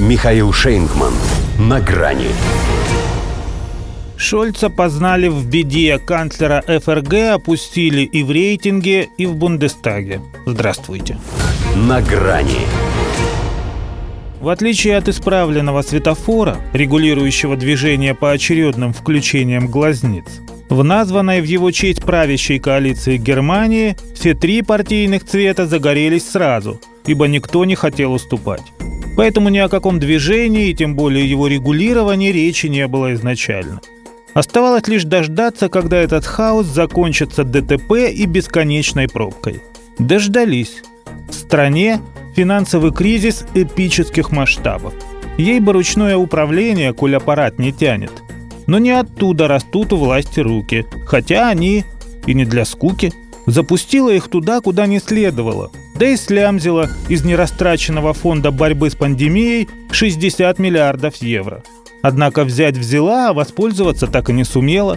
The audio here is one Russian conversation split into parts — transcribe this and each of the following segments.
Михаил Шейнгман. На грани. Шольца познали в беде, канцлера ФРГ опустили и в рейтинге, и в Бундестаге. Здравствуйте. На грани. В отличие от исправленного светофора, регулирующего движение по очередным включениям глазниц, в названной в его честь правящей коалиции Германии все три партийных цвета загорелись сразу, ибо никто не хотел уступать. Поэтому ни о каком движении и тем более его регулировании речи не было изначально. Оставалось лишь дождаться, когда этот хаос закончится ДТП и бесконечной пробкой. Дождались. В стране финансовый кризис эпических масштабов. Ей бы ручное управление, коль аппарат не тянет. Но не оттуда растут у власти руки, хотя они, и не для скуки, запустила их туда, куда не следовало, да и слямзила из нерастраченного фонда борьбы с пандемией 60 миллиардов евро. Однако взять взяла, а воспользоваться так и не сумела.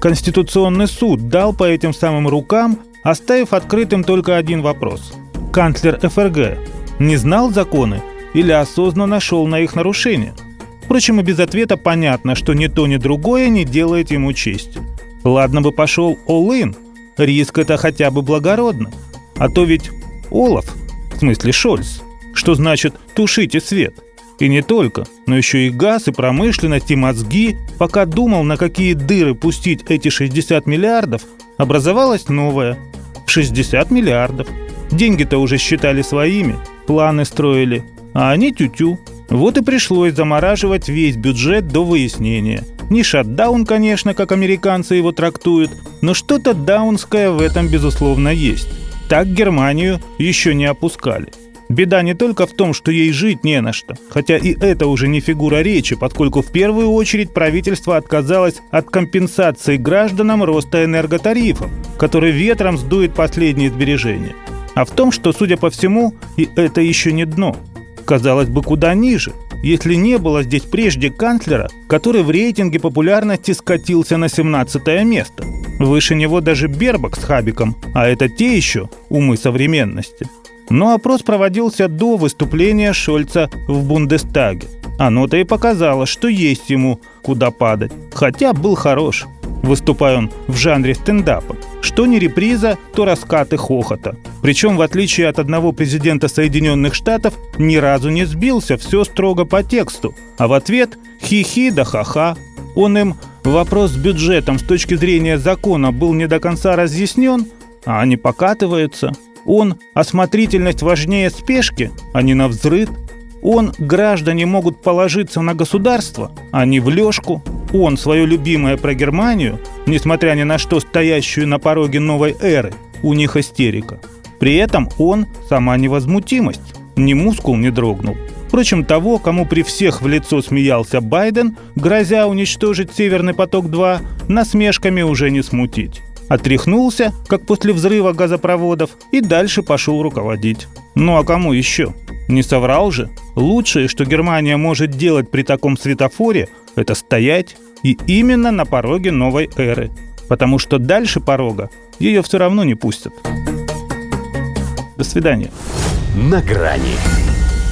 Конституционный суд дал по этим самым рукам, оставив открытым только один вопрос. Канцлер ФРГ не знал законы или осознанно шел на их нарушение? Впрочем, и без ответа понятно, что ни то, ни другое не делает ему чести. Ладно бы пошел all риск это хотя бы благородно. А то ведь Олаф, в смысле Шольц, что значит «тушите свет». И не только, но еще и газ, и промышленность, и мозги. Пока думал, на какие дыры пустить эти 60 миллиардов, образовалась новая. В 60 миллиардов. Деньги-то уже считали своими, планы строили, а они тю-тю. Вот и пришлось замораживать весь бюджет до выяснения. Не шатдаун, конечно, как американцы его трактуют, но что-то даунское в этом, безусловно, есть. Так Германию еще не опускали. Беда не только в том, что ей жить не на что, хотя и это уже не фигура речи, поскольку в первую очередь правительство отказалось от компенсации гражданам роста энерготарифов, который ветром сдует последние сбережения. А в том, что, судя по всему, и это еще не дно. Казалось бы, куда ниже, если не было здесь прежде канцлера, который в рейтинге популярности скатился на 17 место. Выше него даже Бербак с Хабиком, а это те еще умы современности. Но опрос проводился до выступления Шольца в Бундестаге. Оно-то и показало, что есть ему куда падать. Хотя был хорош. Выступая он в жанре стендапа. Что не реприза, то раскаты хохота. Причем, в отличие от одного президента Соединенных Штатов, ни разу не сбился, все строго по тексту. А в ответ хи-хи да ха-ха. Он им вопрос с бюджетом с точки зрения закона был не до конца разъяснен, а они покатываются. Он осмотрительность важнее спешки, а не на взрыв. Он граждане могут положиться на государство, а не в лёжку. Он свое любимое про Германию, несмотря ни на что стоящую на пороге новой эры, у них истерика. При этом он сама невозмутимость, ни мускул не дрогнул. Впрочем, того, кому при всех в лицо смеялся Байден, грозя уничтожить «Северный поток-2», насмешками уже не смутить. Отряхнулся, как после взрыва газопроводов, и дальше пошел руководить. Ну а кому еще? Не соврал же? Лучшее, что Германия может делать при таком светофоре, это стоять. И именно на пороге новой эры. Потому что дальше порога ее все равно не пустят. До свидания. На грани